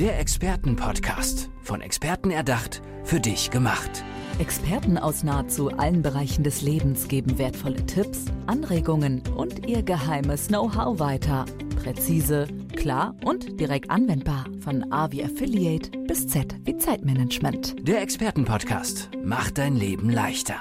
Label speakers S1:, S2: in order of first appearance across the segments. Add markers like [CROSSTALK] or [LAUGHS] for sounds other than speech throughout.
S1: Der Expertenpodcast. Von Experten erdacht, für dich gemacht.
S2: Experten aus nahezu allen Bereichen des Lebens geben wertvolle Tipps, Anregungen und ihr geheimes Know-how weiter. Präzise, klar und direkt anwendbar. Von A wie Affiliate bis Z wie Zeitmanagement.
S1: Der Expertenpodcast macht dein Leben leichter.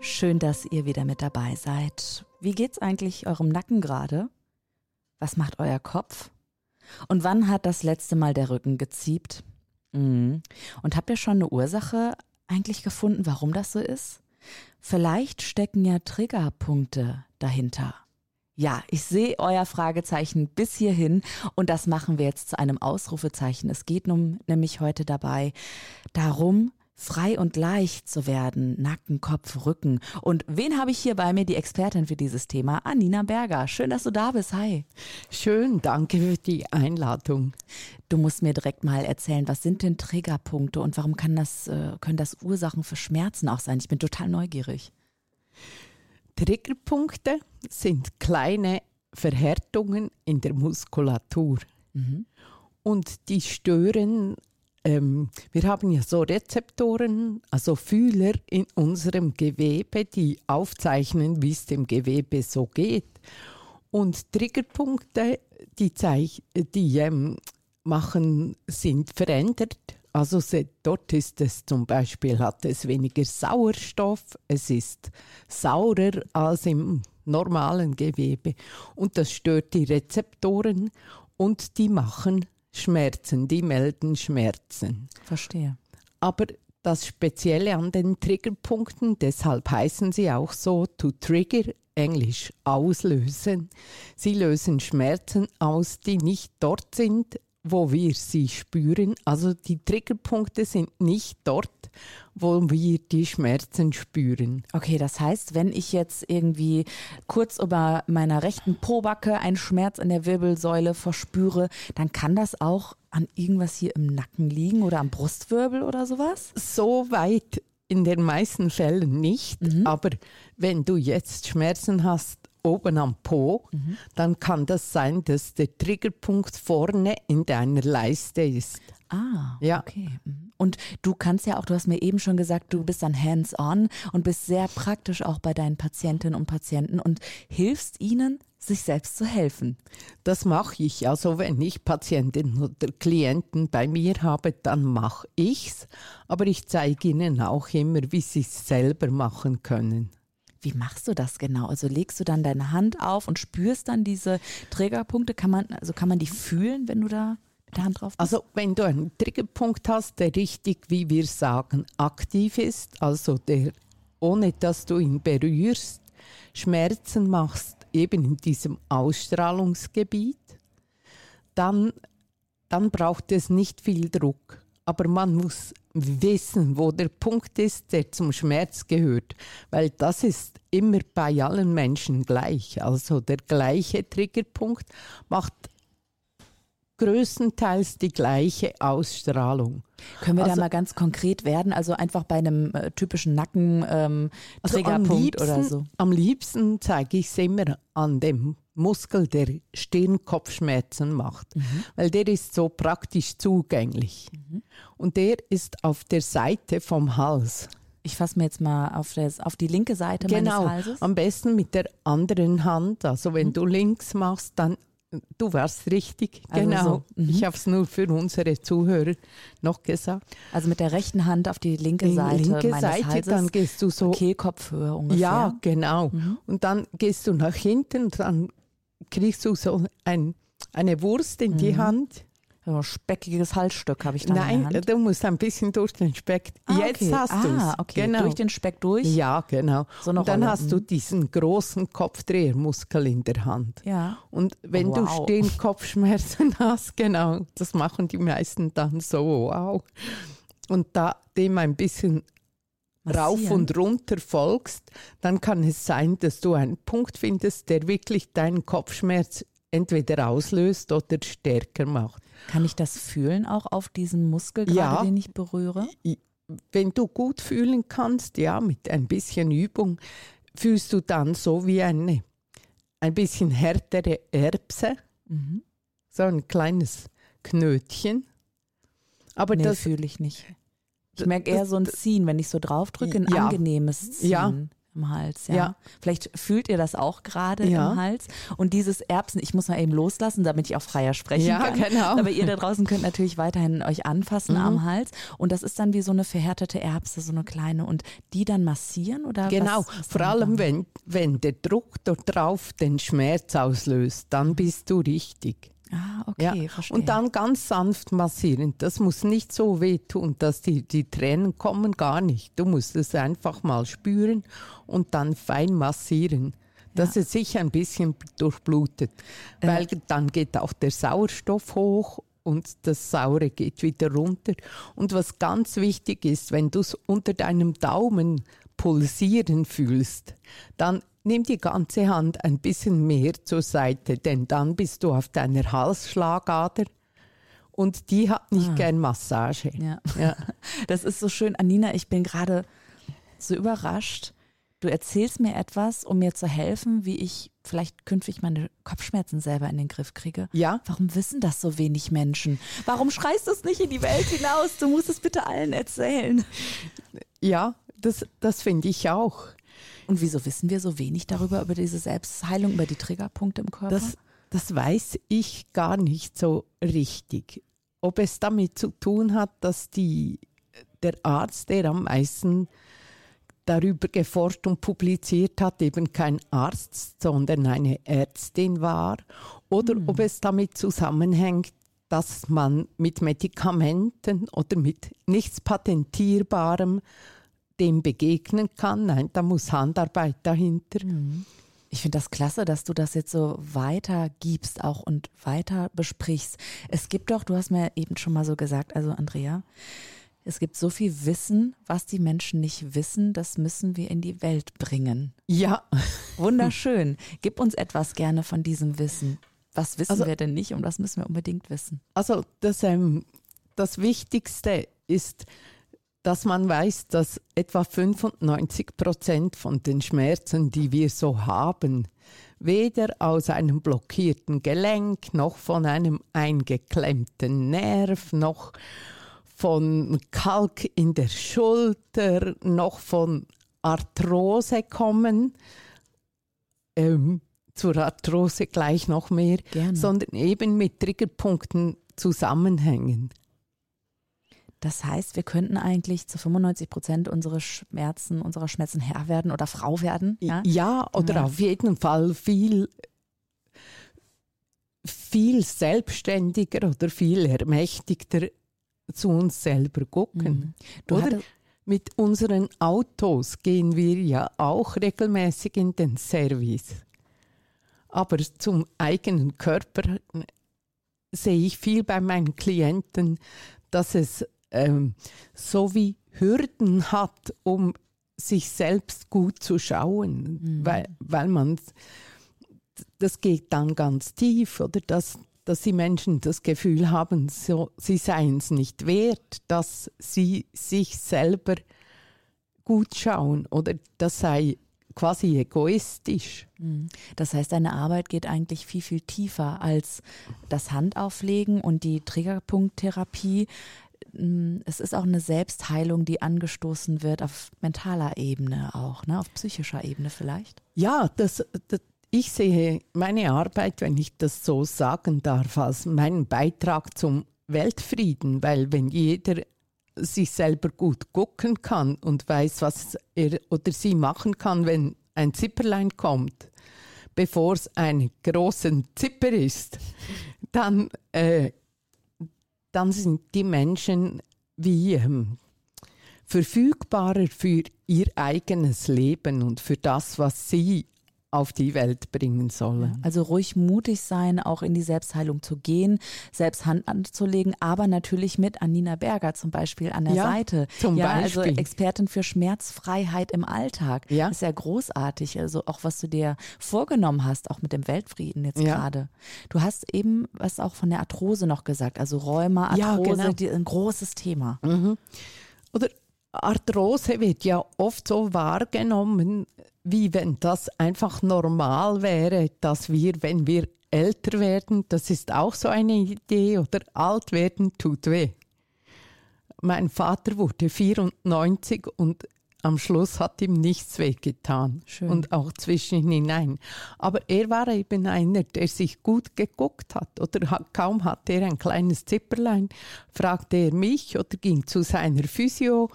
S2: Schön, dass ihr wieder mit dabei seid. Wie geht's eigentlich eurem Nacken gerade? Was macht euer Kopf? Und wann hat das letzte Mal der Rücken geziebt? Mhm. Und habt ihr schon eine Ursache eigentlich gefunden, warum das so ist? Vielleicht stecken ja Triggerpunkte dahinter. Ja, ich sehe euer Fragezeichen bis hierhin und das machen wir jetzt zu einem Ausrufezeichen. Es geht nun nämlich heute dabei darum, frei und leicht zu werden, Nacken, Kopf, Rücken. Und wen habe ich hier bei mir, die Expertin für dieses Thema? Anina Berger. Schön, dass du da bist. Hi.
S3: Schön, danke für die Einladung.
S2: Du musst mir direkt mal erzählen, was sind denn Triggerpunkte und warum kann das, äh, können das Ursachen für Schmerzen auch sein? Ich bin total neugierig.
S3: Triggerpunkte sind kleine Verhärtungen in der Muskulatur. Mhm. Und die stören ähm, wir haben ja so Rezeptoren, also Fühler in unserem Gewebe, die aufzeichnen, wie es dem Gewebe so geht. Und Triggerpunkte, die, zeich die ähm, machen, sind verändert. Also dort ist es zum Beispiel, hat es weniger Sauerstoff, es ist saurer als im normalen Gewebe und das stört die Rezeptoren und die machen Schmerzen, die melden Schmerzen.
S2: Verstehe.
S3: Aber das Spezielle an den Triggerpunkten, deshalb heißen sie auch so, to trigger, englisch auslösen. Sie lösen Schmerzen aus, die nicht dort sind, wo wir sie spüren. Also die Triggerpunkte sind nicht dort, wo wir die Schmerzen spüren.
S2: Okay, das heißt, wenn ich jetzt irgendwie kurz über meiner rechten Pobacke einen Schmerz in der Wirbelsäule verspüre, dann kann das auch an irgendwas hier im Nacken liegen oder am Brustwirbel oder sowas?
S3: So weit in den meisten Fällen nicht, mhm. aber wenn du jetzt Schmerzen hast oben am Po, mhm. dann kann das sein, dass der Triggerpunkt vorne in deiner Leiste ist.
S2: Ah, ja. okay. Mhm. Und du kannst ja auch, du hast mir eben schon gesagt, du bist dann hands-on und bist sehr praktisch auch bei deinen Patientinnen und Patienten und hilfst ihnen, sich selbst zu helfen.
S3: Das mache ich. Also wenn ich Patientinnen oder Klienten bei mir habe, dann mache ich's. Aber ich zeige ihnen auch immer, wie sie es selber machen können.
S2: Wie machst du das genau? Also legst du dann deine Hand auf und spürst dann diese Trägerpunkte? Kann man, also kann man die fühlen, wenn du da mit der Hand drauf bist?
S3: Also wenn du einen Triggerpunkt hast, der richtig, wie wir sagen, aktiv ist, also der, ohne dass du ihn berührst, Schmerzen machst, eben in diesem Ausstrahlungsgebiet, dann, dann braucht es nicht viel Druck. Aber man muss wissen, wo der Punkt ist, der zum Schmerz gehört, weil das ist immer bei allen Menschen gleich. Also der gleiche Triggerpunkt macht größtenteils die gleiche Ausstrahlung.
S2: Können wir also, da mal ganz konkret werden? Also einfach bei einem äh, typischen Nacken-Triggerpunkt ähm, also oder so?
S3: Am liebsten zeige ich es immer an dem Muskel, der Stirnkopfschmerzen macht, mhm. weil der ist so praktisch zugänglich. Mhm. Und der ist auf der Seite vom Hals.
S2: Ich fasse mir jetzt mal auf, das, auf die linke Seite genau, meines Halses.
S3: Am besten mit der anderen Hand. Also wenn mhm. du links machst, dann Du warst richtig, also genau. So. Mhm. Ich habe es nur für unsere Zuhörer noch gesagt.
S2: Also mit der rechten Hand auf die linke Seite
S3: linke
S2: meines
S3: Seite,
S2: Halses,
S3: dann gehst du so
S2: Kehlkopfhöhe ungefähr.
S3: Ja, genau. Mhm. Und dann gehst du nach hinten, dann kriegst du so ein, eine Wurst in mhm. die Hand
S2: so ein speckiges Halsstück habe ich da
S3: Nein, du musst ein bisschen durch den Speck.
S2: Ah, Jetzt okay. hast du es. Ah, okay. Genau. Durch den Speck durch?
S3: Ja, genau. So und dann Rolle. hast du mhm. diesen großen Kopfdrehermuskel in der Hand.
S2: Ja.
S3: Und wenn wow. du stehen [LAUGHS] Kopfschmerzen hast, genau, das machen die meisten dann so, wow. Und da dem ein bisschen Massieren. rauf und runter folgst, dann kann es sein, dass du einen Punkt findest, der wirklich deinen Kopfschmerz entweder auslöst oder stärker macht.
S2: Kann ich das fühlen auch auf diesen Muskel gerade, ja, den ich berühre?
S3: Wenn du gut fühlen kannst, ja, mit ein bisschen Übung, fühlst du dann so wie eine ein bisschen härtere Erbse, mhm. so ein kleines Knötchen. Aber
S2: nee,
S3: das
S2: fühle ich nicht. Ich merke eher so ein Ziehen, wenn ich so draufdrücke, ein
S3: Ja.
S2: angenehmes Ziehen.
S3: Ja.
S2: Im Hals, ja.
S3: Ja.
S2: Vielleicht fühlt ihr das auch gerade
S3: Ja.
S2: im Hals. Und dieses Erbsen, ich muss mal eben loslassen, damit ich auch freier sprechen
S3: Ja,
S2: kann.
S3: genau.
S2: Aber ihr da draußen könnt natürlich weiterhin euch anfassen
S3: Mhm.
S2: am Hals. Und das ist dann wie so eine verhärtete Erbse, so eine kleine. Und die dann massieren oder
S3: Genau, vor allem wenn, wenn der Druck dort drauf den Schmerz auslöst, dann bist du richtig.
S2: Ah,
S3: Ja.
S2: okay, verstehe.
S3: Und dann ganz sanft massieren. Das muss nicht so wehtun, dass die, die Tränen kommen, gar nicht. Du musst es einfach mal spüren und dann fein massieren, dass es sich ein bisschen durchblutet. Weil dann geht auch der Sauerstoff hoch und das Saure geht wieder runter. Und was ganz wichtig ist, wenn du es unter deinem Daumen pulsieren fühlst, dann nimm die ganze Hand ein bisschen mehr zur Seite, denn dann bist du auf deiner Halsschlagader und die hat nicht gern Massage.
S2: Ja.
S3: Ja. [LAUGHS]
S2: Das ist so schön. Anina, ich bin gerade so überrascht. Du erzählst mir etwas, um mir zu helfen, wie ich vielleicht künftig meine Kopfschmerzen selber in den Griff kriege.
S3: Ja.
S2: Warum wissen das so wenig Menschen? Warum schreist du es nicht in die Welt hinaus? Du musst es bitte allen erzählen.
S3: Ja, das, das finde ich auch.
S2: Und wieso wissen wir so wenig darüber, über diese Selbstheilung, über die Triggerpunkte im Körper?
S3: Das, das weiß ich gar nicht so richtig. Ob es damit zu tun hat, dass die, der Arzt, der am meisten darüber geforscht und publiziert hat, eben kein Arzt, sondern eine Ärztin war, oder ob es damit zusammenhängt, dass man mit Medikamenten oder mit nichts Patentierbarem dem begegnen kann. Nein, da muss Handarbeit dahinter.
S2: Ich finde das klasse, dass du das jetzt so weitergibst auch und weiter besprichst. Es gibt doch, du hast mir eben schon mal so gesagt, also Andrea, es gibt so viel Wissen, was die Menschen nicht wissen, das müssen wir in die Welt bringen.
S3: Ja,
S2: Wunderschön. Gib uns etwas gerne von diesem Wissen. Was wissen
S3: Also-
S2: wir denn nicht und was müssen wir unbedingt wissen?
S3: Also das, ähm, das Wichtigste ist, dass man weiß, dass etwa 95 Prozent von den Schmerzen, die wir so haben, weder aus einem blockierten Gelenk noch von einem eingeklemmten Nerv noch von Kalk in der Schulter noch von Arthrose kommen. Ähm, zur Arthrose gleich noch mehr,
S2: Gerne.
S3: sondern eben mit Triggerpunkten zusammenhängen.
S2: Das heißt, wir könnten eigentlich zu 95 Prozent unsere Schmerzen, unserer Schmerzen Herr werden oder Frau werden. Ja?
S3: Ja, oder
S2: Ja.
S3: auf jeden Fall viel, viel selbstständiger oder viel ermächtigter zu uns selber gucken.
S2: Mhm.
S3: Oder mit unseren Autos gehen wir ja auch regelmäßig in den Service. Aber zum eigenen Körper sehe ich viel bei meinen Klienten, dass es ähm, so wie Hürden hat, um sich selbst gut zu schauen, weil, weil man das geht dann ganz tief, oder dass, dass die Menschen das Gefühl haben, so, sie seien es nicht wert, dass sie sich selber gut schauen oder das sei quasi egoistisch.
S2: Mhm. Das heißt, deine Arbeit geht eigentlich viel, viel tiefer als das Handauflegen und die Triggerpunkttherapie. Mm, Es ist auch eine Selbstheilung, die angestoßen wird auf mentaler Ebene auch, ne? auf psychischer Ebene vielleicht.
S3: Ja, das, das, ich sehe meine Arbeit, wenn ich das so sagen darf, als meinen Beitrag zum Weltfrieden, weil wenn jeder sich selber gut gucken kann und weiß, was er oder sie machen kann, wenn ein Zipperlein kommt, bevor es ein großen Zipper ist, dann, äh, dann sind die Menschen wie ähm, verfügbarer für ihr eigenes Leben und für das, was sie auf die Welt bringen sollen.
S2: Also ruhig mutig sein, auch in die Selbstheilung zu gehen, selbst Hand anzulegen, aber natürlich mit Anina Berger zum Beispiel an der
S3: Ja,
S2: Seite.
S3: zum
S2: ja, also
S3: Beispiel.
S2: Expertin für Schmerzfreiheit im Alltag.
S3: Ja.
S2: Das ist ja großartig. Also auch was du dir vorgenommen hast, auch mit dem Weltfrieden jetzt
S3: Ja.
S2: gerade. Du hast eben was auch von der Arthrose noch gesagt, also Rheuma,
S3: Ja,
S2: Arthrose,
S3: genau.
S2: die, ein großes Thema.
S3: Oder Arthrose wird ja oft so wahrgenommen, wie wenn das einfach normal wäre, dass wir, wenn wir älter werden, das ist auch so eine Idee, oder alt werden tut weh. mein Vater wurde 94 und am Schluss hat ihm nichts wehgetan.
S2: Schön.
S3: Und auch zwischen hinein. Aber er war eben einer, der sich gut geguckt hat. Oder hat, kaum hatte er ein kleines Zipperlein, fragte er mich oder ging zu seiner Physio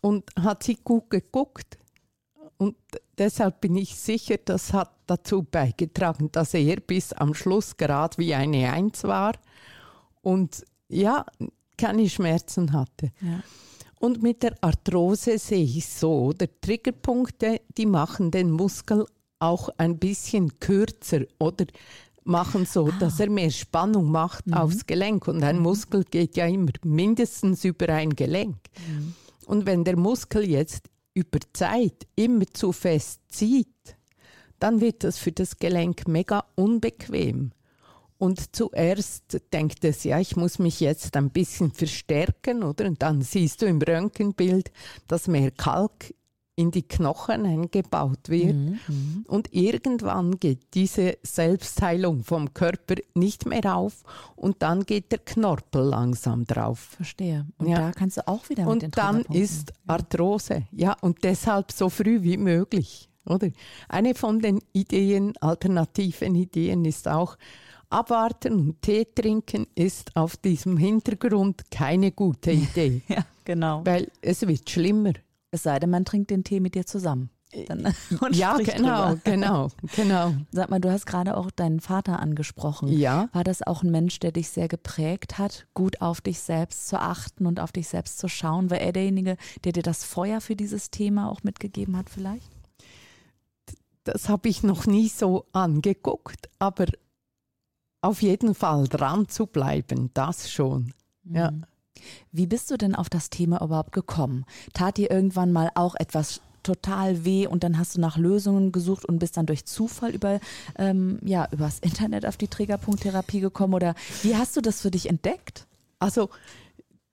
S3: und hat sich gut geguckt. Und deshalb bin ich sicher, das hat dazu beigetragen, dass er bis am Schluss gerade wie eine Eins war und ja, keine Schmerzen hatte.
S2: Ja.
S3: Und mit der Arthrose sehe ich so, der Triggerpunkte, die machen den Muskel auch ein bisschen kürzer oder machen so,
S2: Ah.
S3: dass er mehr Spannung macht
S2: Mhm.
S3: aufs Gelenk. Und ein Muskel geht ja immer mindestens über ein Gelenk.
S2: Mhm.
S3: Und wenn der Muskel jetzt über Zeit immer zu fest zieht, dann wird das für das Gelenk mega unbequem. Und zuerst denkt es, ja, ich muss mich jetzt ein bisschen verstärken, oder? Und dann siehst du im Röntgenbild, dass mehr Kalk in die Knochen eingebaut wird.
S2: Mhm.
S3: Und irgendwann geht diese Selbstheilung vom Körper nicht mehr auf und dann geht der Knorpel langsam drauf.
S2: Verstehe. Und
S3: Ja.
S2: da kannst du auch wieder mit den
S3: Und dann ist Arthrose. Ja, und deshalb so früh wie möglich. Oder? Eine von den Ideen, alternativen Ideen ist auch, abwarten und Tee trinken ist auf diesem Hintergrund keine gute [LAUGHS] Idee,
S2: Ja, genau.
S3: weil es wird schlimmer.
S2: Es sei denn, man trinkt den Tee mit dir zusammen. Dann, [LAUGHS] und
S3: ja, genau,
S2: drüber.
S3: genau, [LAUGHS] genau.
S2: Sag mal, du hast gerade auch deinen Vater angesprochen.
S3: Ja.
S2: War das auch ein Mensch, der dich sehr geprägt hat, gut auf dich selbst zu achten und auf dich selbst zu schauen? War er derjenige, der dir das Feuer für dieses Thema auch mitgegeben hat vielleicht?
S3: Das habe ich noch nie so angeguckt, aber auf jeden Fall dran zu bleiben, das schon. Ja.
S2: Wie bist du denn auf das Thema überhaupt gekommen? Tat dir irgendwann mal auch etwas total weh und dann hast du nach Lösungen gesucht und bist dann durch Zufall über ähm, ja übers Internet auf die Triggerpunkttherapie gekommen oder wie hast du das für dich entdeckt?
S3: Also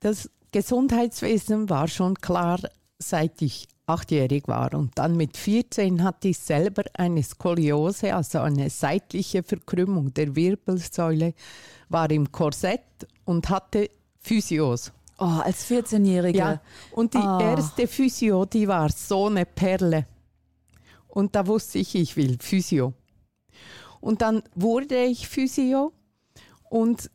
S3: das Gesundheitswesen war schon klar, seit ich achtjährig war. Und dann mit 14 hatte ich selber eine Skoliose, also eine seitliche Verkrümmung der Wirbelsäule, war im Korsett und hatte Physios.
S2: Oh, als 14-Jährige.
S3: Ja, und die
S2: Ah.
S3: erste Physio, die war so eine Perle. Und da wusste ich, ich will Physio. Und dann wurde ich Physio und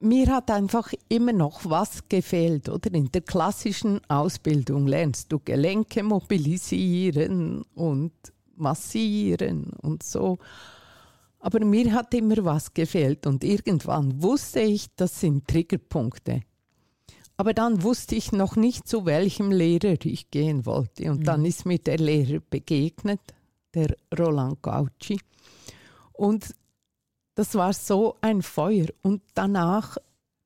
S3: mir hat einfach immer noch was gefehlt. Oder in der klassischen Ausbildung lernst du Gelenke mobilisieren und massieren und so. Aber mir hat immer was gefehlt und irgendwann wusste ich, das sind Triggerpunkte. Aber dann wusste ich noch nicht, zu welchem Lehrer ich gehen wollte. Und dann ist mir der Lehrer begegnet, der Roland Gauci. Und das war so ein Feuer. Und danach,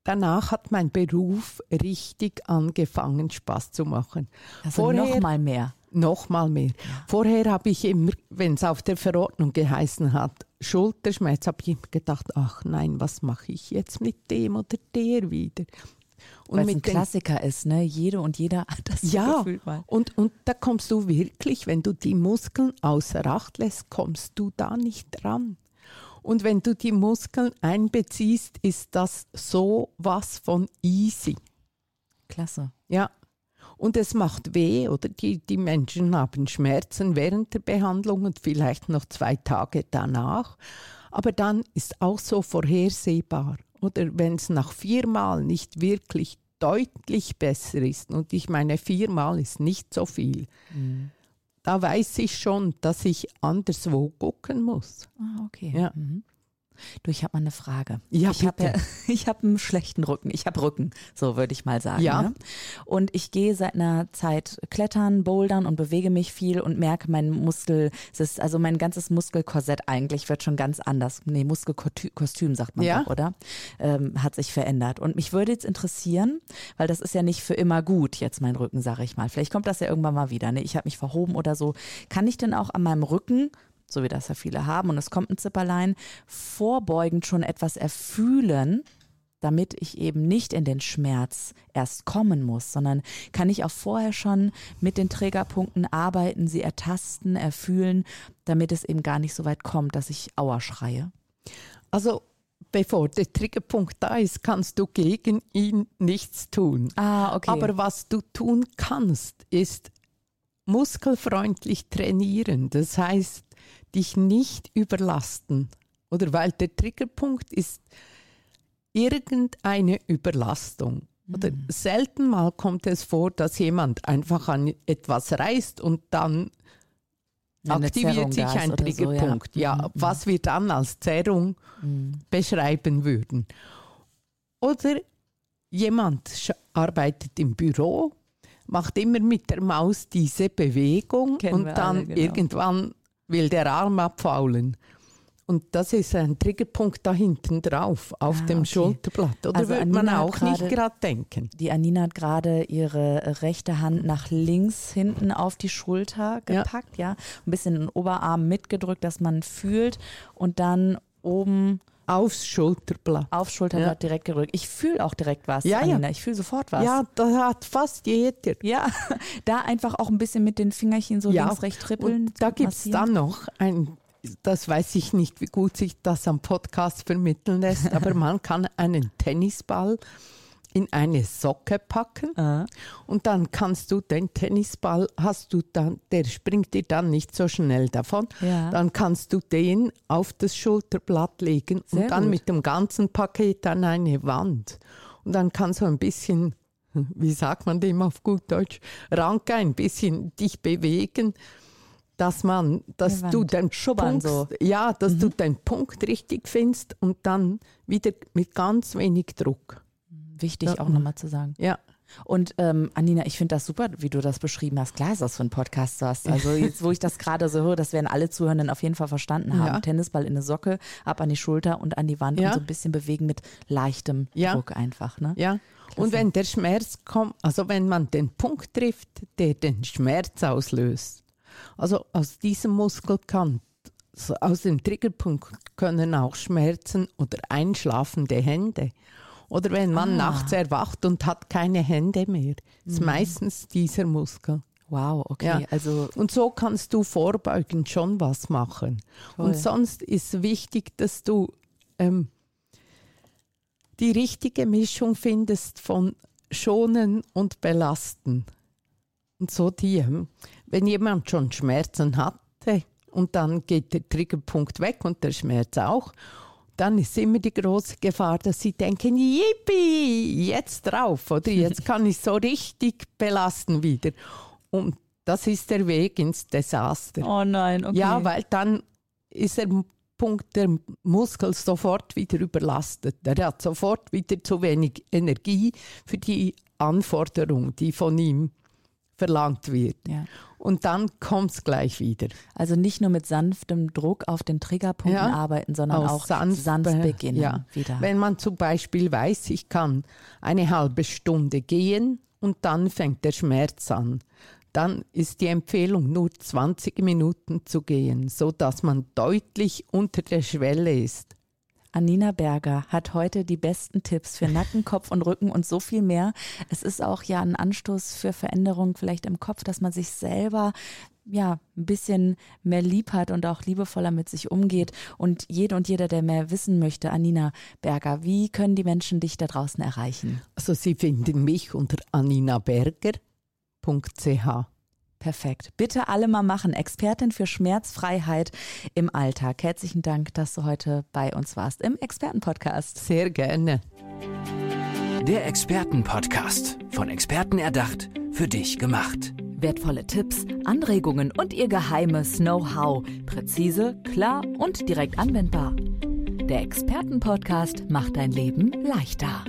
S3: danach hat mein Beruf richtig angefangen, Spaß zu machen.
S2: Also
S3: Vorher-
S2: noch mal mehr.
S3: Noch mal mehr. Vorher habe ich immer, wenn es auf der Verordnung geheißen hat, Schulterschmerz, habe ich immer gedacht, ach nein, was mache ich jetzt mit dem oder der wieder? Und
S2: Weil es ein Klassiker ist, ne? Jede und jeder hat das
S3: ja,
S2: Gefühl mal.
S3: und, und da kommst du wirklich, wenn du die Muskeln außer Acht lässt, kommst du da nicht dran. Und wenn du die Muskeln einbeziehst, ist das so was von easy.
S2: Klasse.
S3: Ja. Und es macht weh, oder die, die Menschen haben Schmerzen während der Behandlung und vielleicht noch zwei Tage danach. Aber dann ist auch so vorhersehbar. Oder wenn es nach viermal nicht wirklich deutlich besser ist, und ich meine, viermal ist nicht so viel, da weiß ich schon, dass ich anderswo gucken muss.
S2: Ah, okay.
S3: Ja.
S2: Mhm. Du, ich habe mal eine Frage.
S3: Ja,
S2: ich habe ja, [LAUGHS] ich habe einen schlechten Rücken. Ich habe Rücken, so würde ich mal sagen.
S3: Ja.
S2: Ne? Und ich gehe seit einer Zeit klettern, bouldern und bewege mich viel und merke, mein Muskel, ist, also mein ganzes Muskelkorsett eigentlich wird schon ganz anders. Nee, Muskelkostüm sagt man
S3: Ja.
S2: doch, oder? Ähm, hat sich verändert. Und mich würde jetzt interessieren, weil das ist ja nicht für immer gut, jetzt mein Rücken, sage ich mal. Vielleicht kommt das ja irgendwann mal wieder. Ne? Ich habe mich verhoben oder so. Kann ich denn auch an meinem Rücken so wie das ja viele haben, und es kommt ein Zipperlein, vorbeugend schon etwas erfühlen, damit ich eben nicht in den Schmerz erst kommen muss, sondern kann ich auch vorher schon mit den Trägerpunkten arbeiten, sie ertasten, erfühlen, damit es eben gar nicht so weit kommt, dass ich Aua schreie.
S3: Also bevor der Triggerpunkt da ist, kannst du gegen ihn nichts tun.
S2: Ah, okay.
S3: Aber was du tun kannst, ist muskelfreundlich trainieren. Das heißt, dich nicht überlasten. Oder weil der Triggerpunkt ist irgendeine Überlastung. Oder
S2: Mhm.
S3: selten mal kommt es vor, dass jemand einfach an etwas reißt und dann
S2: Eine
S3: aktiviert sich ein
S2: oder so, ja.
S3: Triggerpunkt. Ja,
S2: Mhm.
S3: was wir dann als Zerrung
S2: Mhm.
S3: beschreiben würden. Oder jemand arbeitet im Büro, macht immer mit der Maus diese Bewegung
S2: Kennen
S3: und dann
S2: alle, genau.
S3: irgendwann will der Arm abfaulen. Und das ist ein Triggerpunkt da hinten drauf, auf
S2: Ah,
S3: dem
S2: okay.
S3: Schulterblatt. Oder
S2: Also
S3: würde man
S2: Anina
S3: auch nicht
S2: gerade-
S3: denken.
S2: Die Anina hat gerade ihre rechte Hand nach links hinten auf die Schulter
S3: Ja.
S2: gepackt, ja. Ein bisschen den Oberarm mitgedrückt, dass man fühlt und dann oben
S3: Aufs Schulterblatt.
S2: auf Schulterblatt direkt gedrückt. Ich fühle auch direkt was,
S3: Ja, ja.
S2: Anina. Ich fühle sofort was.
S3: Ja, das hat fast jeder.
S2: Ja, [LAUGHS] da einfach auch ein bisschen mit den Fingerchen so
S3: Ja,
S2: links, rechts trippeln.
S3: Und da gibt es dann noch ein, das weiß ich nicht, wie gut sich das am Podcast vermitteln lässt, aber [LAUGHS] man kann einen Tennisball in eine Socke packen
S2: Ah.
S3: und dann kannst du den Tennisball, hast du dann, der springt dir dann nicht so schnell davon,
S2: Ja.
S3: dann kannst du den auf das Schulterblatt legen
S2: Sehr
S3: und dann
S2: gut.
S3: mit dem ganzen Paket an eine Wand. Und dann kannst du ein bisschen, [LAUGHS] wie sagt man dem auf gut Deutsch, Ranke, ein bisschen dich bewegen, dass man, dass du den
S2: Schubbern
S3: Punkt,
S2: so.
S3: ja, dass du den Punkt richtig findest und dann wieder mit ganz wenig Druck.
S2: Wichtig
S3: Ja.
S2: auch nochmal zu sagen.
S3: Ja.
S2: Und ähm, Anina, ich finde das super, wie du das beschrieben hast. Klar ist das für ein Podcast was. Also jetzt, wo ich das gerade so höre, das werden alle Zuhörenden auf jeden Fall verstanden haben.
S3: Ja.
S2: Tennisball in eine Socke, ab an die Schulter und an die Wand
S3: Ja.
S2: und so ein bisschen bewegen mit leichtem
S3: Ja.
S2: Druck einfach. Ne?
S3: Ja. Und wenn der Schmerz kommt, also wenn man den Punkt trifft, der den Schmerz auslöst, also aus diesem Muskel kann, aus dem Triggerpunkt können auch Schmerzen oder einschlafende Hände. Oder wenn man
S2: Ah.
S3: nachts erwacht und hat keine Hände mehr, ist meistens dieser Muskel.
S2: Wow, okay.
S3: Ja.
S2: Also
S3: Und so kannst du vorbeugend schon was machen.
S2: Toll.
S3: Und sonst ist wichtig, dass du ähm, die richtige Mischung findest von schonen und belasten. Und so die, ähm, wenn jemand schon Schmerzen hatte und dann geht der Triggerpunkt weg und der Schmerz auch, dann ist immer die große Gefahr, dass sie denken, yippie, jetzt drauf oder jetzt [LAUGHS] kann ich so richtig belasten wieder. Und das ist der Weg ins Desaster.
S2: Oh nein, okay.
S3: Ja, weil dann ist der Punkt der Muskel sofort wieder überlastet. Er hat sofort wieder zu wenig Energie für die Anforderung, die von ihm verlangt wird.
S2: ja.
S3: Und dann kommt es gleich wieder.
S2: Also nicht nur mit sanftem Druck auf den Triggerpunkten
S3: Ja.
S2: arbeiten, sondern auch
S3: sanft
S2: sanft,
S3: be-
S2: beginnen
S3: ja.
S2: wieder.
S3: Wenn man zum Beispiel weiß, ich kann eine halbe Stunde gehen und dann fängt der Schmerz an, dann ist die Empfehlung nur 20 Minuten zu gehen, so dass man deutlich unter der Schwelle ist.
S2: Anina Berger hat heute die besten Tipps für Nacken, [LAUGHS] Kopf und Rücken und so viel mehr. Es ist auch ja ein Anstoß für Veränderungen vielleicht im Kopf, dass man sich selber ja ein bisschen mehr lieb hat und auch liebevoller mit sich umgeht. Und jede und jeder, der mehr wissen möchte, Anina Berger, wie können die Menschen dich da draußen erreichen?
S3: Also Sie finden mich unter aninaberger.ch.
S2: Perfekt. Bitte alle mal machen. Expertin für Schmerzfreiheit im Alltag. Herzlichen Dank, dass du heute bei uns warst im Expertenpodcast.
S3: Sehr gerne.
S1: Der Expertenpodcast. Von Experten erdacht, für dich gemacht.
S2: Wertvolle Tipps, Anregungen und ihr geheimes Know-how. Präzise, klar und direkt anwendbar. Der Expertenpodcast macht dein Leben leichter.